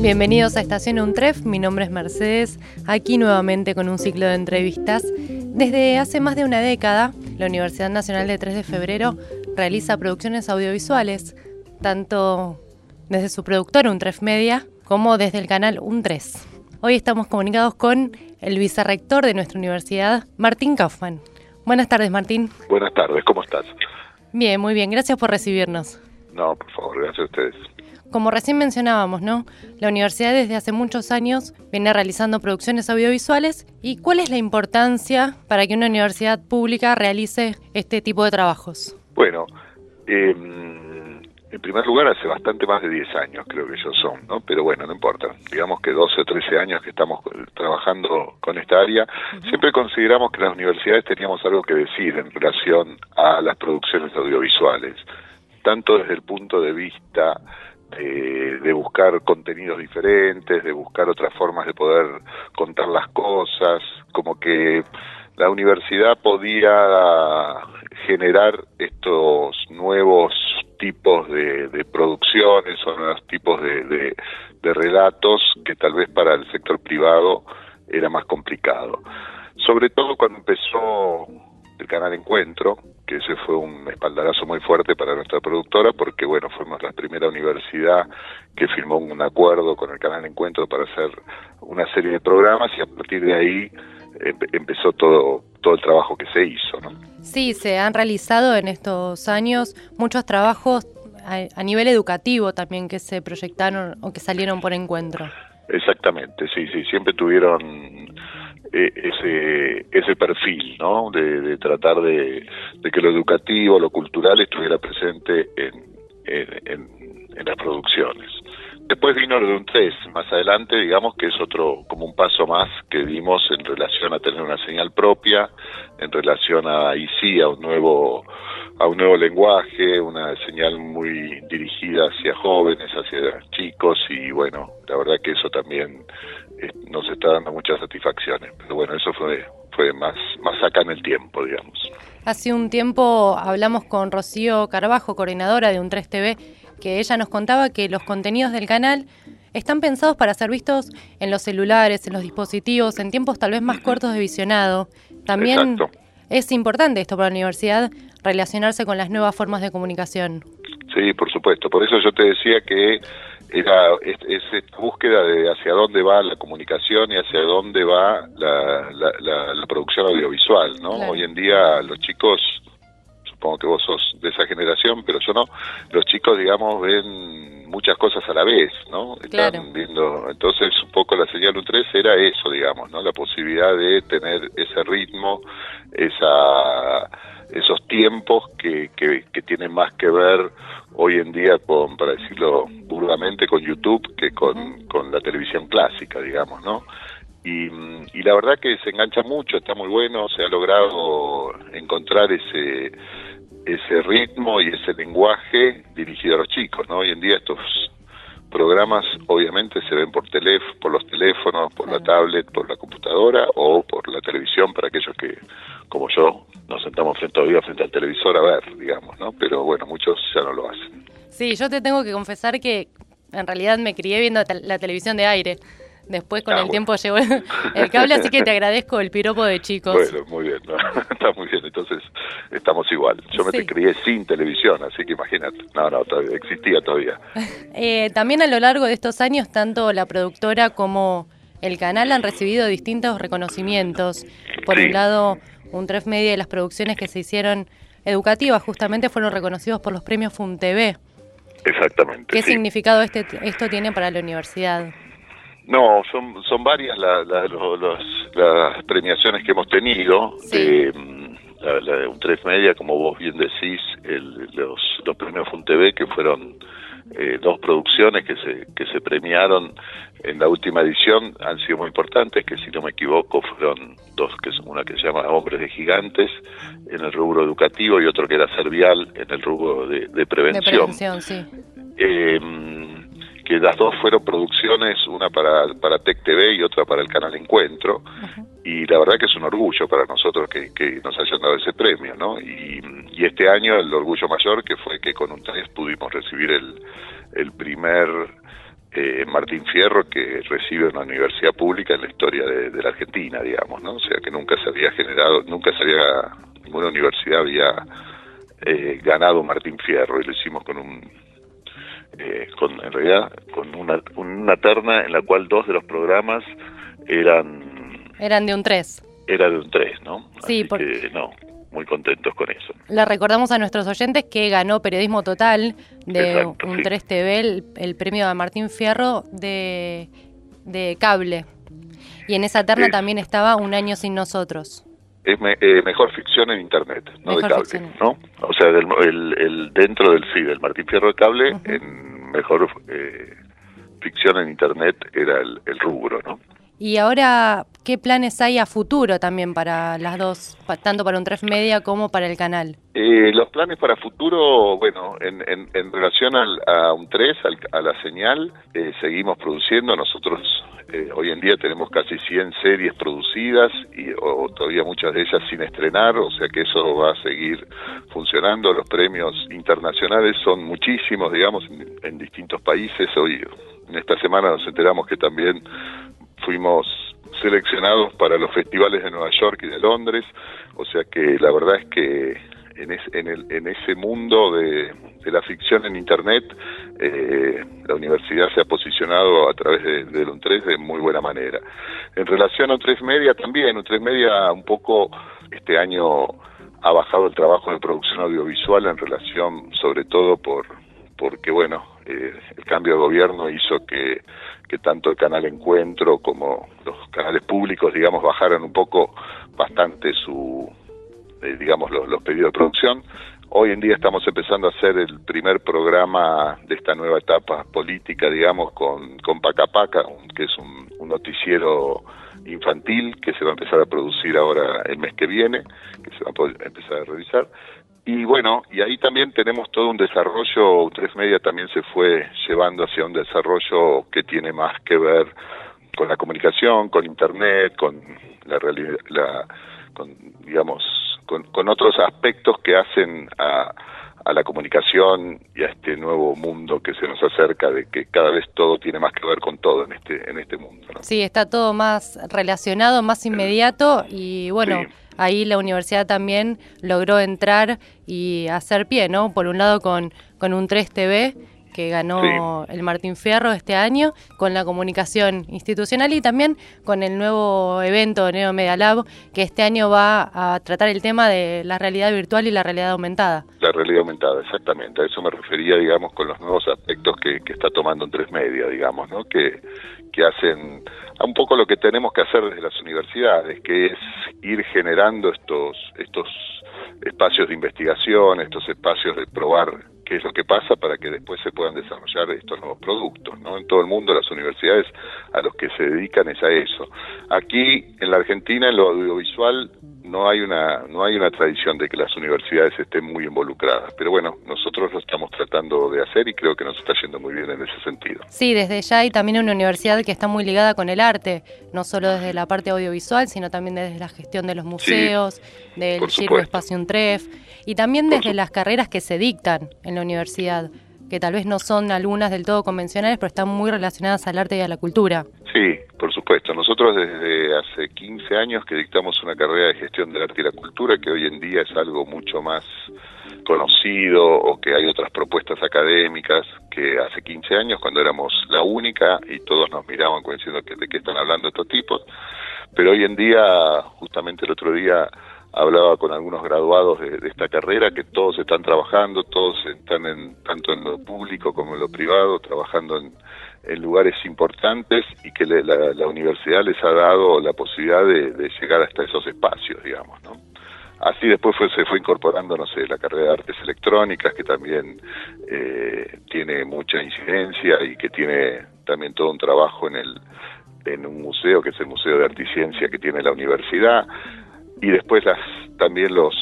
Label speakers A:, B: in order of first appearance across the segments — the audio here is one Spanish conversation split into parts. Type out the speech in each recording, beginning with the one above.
A: Bienvenidos a Estación Untref, mi nombre es Mercedes, aquí nuevamente con un ciclo de entrevistas. Desde hace más de una década, la Universidad Nacional de 3 de Febrero realiza producciones audiovisuales, tanto desde su productora Untref Media como desde el canal Un3. Hoy estamos comunicados con el vicerrector de nuestra universidad, Martín Kaufman. Buenas tardes, Martín.
B: Buenas tardes, ¿cómo estás?
A: Bien, muy bien, gracias por recibirnos.
B: No, por favor, gracias a ustedes.
A: Como recién mencionábamos, ¿no? La universidad desde hace muchos años viene realizando producciones audiovisuales y ¿cuál es la importancia para que una universidad pública realice este tipo de trabajos?
B: Bueno, em, en primer lugar hace bastante más de 10 años creo que ellos son, ¿no? Pero bueno, no importa. Digamos que 12 o 13 años que estamos trabajando con esta área, siempre consideramos que las universidades teníamos algo que decir en relación a las producciones audiovisuales, tanto desde el punto de vista de, buscar contenidos diferentes, de buscar otras formas de poder contar las cosas, como que la universidad podía generar estos nuevos tipos de, producciones o nuevos tipos de, de relatos que tal vez para el sector privado era más complicado. Sobre todo cuando empezó el canal Encuentro, que ese fue un espaldarazo muy fuerte para nuestra productora porque bueno fuimos la primera universidad que firmó un acuerdo con el canal Encuentro para hacer una serie de programas y a partir de ahí empezó todo todo el trabajo que se hizo ¿no?
A: sí se han realizado en estos años muchos trabajos a, nivel educativo también que se proyectaron o que salieron por encuentro
B: exactamente sí sí siempre tuvieron eh, ese ese perfil, ¿no? De, tratar de, que lo educativo, lo cultural estuviera presente en, en, en, las producciones. Después vino lo de un 3, más adelante, digamos que es otro, como un paso más que dimos en relación a tener una señal propia, en relación a, y sí, a un nuevo, a un nuevo lenguaje, una señal muy dirigida hacia jóvenes, hacia chicos, y bueno, la verdad que eso también eh, nos está dando muchas satisfacciones. Pero bueno, eso fue, fue más, más acá en el tiempo, digamos.
A: Hace un tiempo hablamos con Rocío Carbajo, coordinadora de un 3TV, que ella nos contaba que los contenidos del canal están pensados para ser vistos en los celulares, en los dispositivos, en tiempos tal vez más cortos de visionado. También es importante esto para la universidad, relacionarse con las nuevas formas de comunicación.
B: Sí, por supuesto. Por eso yo te decía que era es, esta búsqueda de hacia dónde va la comunicación y hacia dónde va la, la, producción audiovisual, ¿no? Hoy en día los chicos, supongo que vos sos de esa generación, pero yo no, los chicos, digamos, ven muchas cosas a la vez, ¿no? Están viendo, entonces un poco la señal U3 era eso, digamos, ¿no? La posibilidad de tener ese ritmo, esa esos tiempos que, que, que tienen más que ver hoy en día con, para decirlo burdamente, con YouTube que con, con la televisión clásica, digamos, ¿no? Y, y, la verdad que se engancha mucho, está muy bueno, se ha logrado encontrar ese ese ritmo y ese lenguaje dirigido a los chicos, ¿no? Hoy en día estos programas obviamente se ven por teléfono, por los teléfonos, por la tablet, por la computadora o por la televisión para aquellos que, como yo, nos sentamos frente todavía frente al televisor a ver, digamos, ¿no? Pero bueno, muchos ya no lo hacen.
A: Sí, yo te tengo que confesar que en realidad me crié viendo la televisión de aire. Después con ah, el tiempo llegó el cable, así que te agradezco el piropo de chicos.
B: Bueno, muy bien, está muy bien, entonces estamos igual. Yo me crié sin televisión, así que imagínate, no, no, todavía, existía todavía.
A: Eh, también a lo largo de estos años, tanto la productora como el canal han recibido distintos reconocimientos. Por un lado, un tres media de las producciones que se hicieron educativas justamente fueron reconocidos por los premios FUNTV.
B: Exactamente.
A: ¿Qué significado este, esto tiene para la universidad?
B: No, son, son varias las premiaciones que hemos tenido. Eh, la, de un tres media, como vos bien decís, los, los premios FUNTV, que fueron eh, dos producciones que se, que se premiaron en la última edición han sido muy importantes, que si no me equivoco fueron dos, que son una que se llama Hombres de Gigantes en el rubro educativo y otro que era Servial en el rubro de, prevención. De
A: prevención sí.
B: Eh, que las dos fueron producciones, una para, para Tech TV y otra para el canal Encuentro, y la verdad que es un orgullo para nosotros que, que nos hayan dado ese premio, ¿no? Y, y este año el orgullo mayor que fue que con un 3 pudimos recibir el, el primer eh, Martín Fierro que recibe una universidad pública en la historia de, la Argentina, digamos, ¿no? O sea que nunca se había generado, nunca se había, ninguna universidad había eh, ganado Martín Fierro y lo hicimos con un, eh, con, en realidad, con una, una terna en la cual dos de los programas eran...
A: Eran de un 3.
B: Era de un 3, ¿no?
A: Sí, porque...
B: no, muy contentos con eso.
A: Le recordamos a nuestros oyentes que ganó Periodismo Total de un 3 TV el, premio a Martín Fierro de, de cable. Y en esa terna también estaba Un año sin nosotros.
B: Es eh, mejor ficción en internet, no de cable, ¿no? O sea, el, dentro del sí, del Martín Fierro de cable, en mejor eh, ficción en internet era el, el rubro, ¿no?
A: Y ahora, ¿qué planes hay a futuro también para las dos, tanto para un 3 Media como para el canal?
B: Eh, los planes para futuro, bueno, en, en, relación al, a un 3, a la señal, eh, seguimos produciendo. Nosotros eh, hoy en día tenemos casi 100 series producidas y o, todavía muchas de ellas sin estrenar, o sea que eso va a seguir funcionando. Los premios internacionales son muchísimos, digamos, en, en distintos países. Hoy, en esta semana nos enteramos que también fuimos seleccionados para los festivales de Nueva York y de Londres, o sea que la verdad es que en, en, el, en ese mundo de, la ficción en Internet, eh, la universidad se ha posicionado a través de, de UNTRES de muy buena manera. En relación a UNTRES Media también, UNTRES Media un poco este año ha bajado el trabajo de producción audiovisual en relación sobre todo por porque bueno, eh, el cambio de gobierno hizo que, que tanto el canal Encuentro como los canales públicos, digamos, bajaran un poco bastante su, eh, digamos, los, pedidos de producción. Hoy en día estamos empezando a hacer el primer programa de esta nueva etapa política, digamos, con, con Paca Paca, que es un, noticiero infantil que se va a empezar a producir ahora el mes que viene, que se va a empezar a realizar. Y bueno, y ahí también tenemos todo un desarrollo, Tres Media también se fue llevando hacia un desarrollo que tiene más que ver con la comunicación, con Internet, con la realidad, la, con, digamos, con, con otros aspectos que hacen a, a la comunicación y a este nuevo mundo que se nos acerca de que cada vez todo tiene más que ver con todo en este en este mundo.
A: Sí, está todo más relacionado, más inmediato y bueno, ahí la universidad también logró entrar y hacer pie, ¿no? Por un lado con, con un 3TV que ganó el Martín Fierro este año, con la comunicación institucional y también con el nuevo evento Neo Media Lab, que este año va a tratar el tema de la realidad virtual y la realidad aumentada.
B: Realidad aumentada, exactamente. A eso me refería, digamos, con los nuevos aspectos que, está tomando en tres media, digamos, ¿no? Que, que hacen un poco lo que tenemos que hacer desde las universidades, que es ir generando estos, estos espacios de investigación, estos espacios de probar qué es lo que pasa para que después se puedan desarrollar estos nuevos productos, ¿no? En todo el mundo las universidades a los que se dedican es a eso. Aquí en la Argentina en lo audiovisual no hay una no hay una tradición de que las universidades estén muy involucradas, pero bueno, nosotros lo estamos tratando de hacer y creo que nos está yendo muy bien en ese sentido.
A: Sí, desde ya hay también una universidad que está muy ligada con el arte, no solo desde la parte audiovisual, sino también desde la gestión de los museos, del Giro Espacio Tref y también desde las carreras que se dictan en la universidad, que tal vez no son algunas del todo convencionales, pero están muy relacionadas al arte y a la cultura.
B: Sí, por supuesto. Nosotros desde hace 15 años que dictamos una carrera de gestión del arte y la cultura, que hoy en día es algo mucho más conocido o que hay otras propuestas académicas que hace 15 años cuando éramos la única y todos nos miraban diciendo de qué están hablando estos tipos. Pero hoy en día, justamente el otro día, hablaba con algunos graduados de, esta carrera que todos están trabajando, todos están en, tanto en lo público como en lo privado, trabajando en, lugares importantes y que la, universidad les ha dado la posibilidad de, llegar hasta esos espacios, digamos, ¿no? Así después fue, se fue incorporando, no sé, la carrera de artes electrónicas, que también eh, tiene mucha incidencia y que tiene también todo un trabajo en el en un museo, que es el Museo de Arte y Ciencia que tiene la universidad y después las también los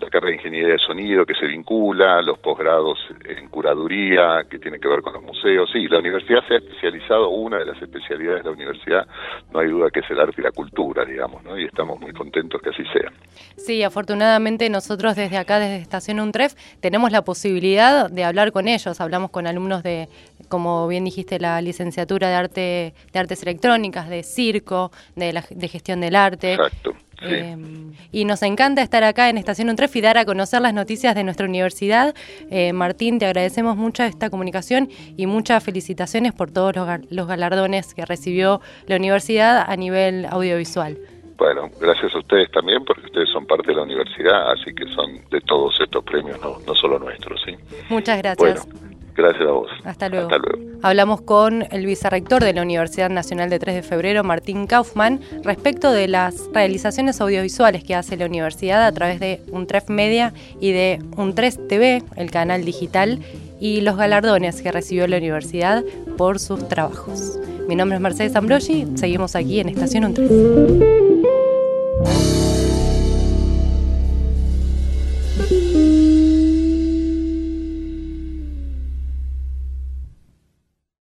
B: la carrera de ingeniería de sonido que se vincula, los posgrados en curaduría que tiene que ver con los museos. Sí, la universidad se ha especializado, una de las especialidades de la universidad, no hay duda que es el arte y la cultura, digamos, ¿no? Y estamos muy contentos que así sea.
A: Sí, afortunadamente nosotros desde acá, desde Estación UNTREF, tenemos la posibilidad de hablar con ellos. Hablamos con alumnos de, como bien dijiste, la licenciatura de arte, de artes electrónicas, de circo, de, la, de gestión del arte.
B: Exacto.
A: Eh, y nos encanta estar acá en Estación Untref y dar a conocer las noticias de nuestra universidad. Eh, Martín, te agradecemos mucho esta comunicación y muchas felicitaciones por todos los, los galardones que recibió la universidad a nivel audiovisual.
B: Bueno, gracias a ustedes también, porque ustedes son parte de la universidad, así que son de todos estos premios, no, no solo nuestros. ¿sí?
A: Muchas gracias.
B: Gracias a vos.
A: Hasta luego. Hablamos con el vicerrector de la Universidad Nacional de 3 de Febrero, Martín Kaufman, respecto de las realizaciones audiovisuales que hace la universidad a través de un TREF Media y de un 3 TV, el canal digital, y los galardones que recibió la universidad por sus trabajos. Mi nombre es Mercedes Ambrogi, seguimos aquí en Estación 13.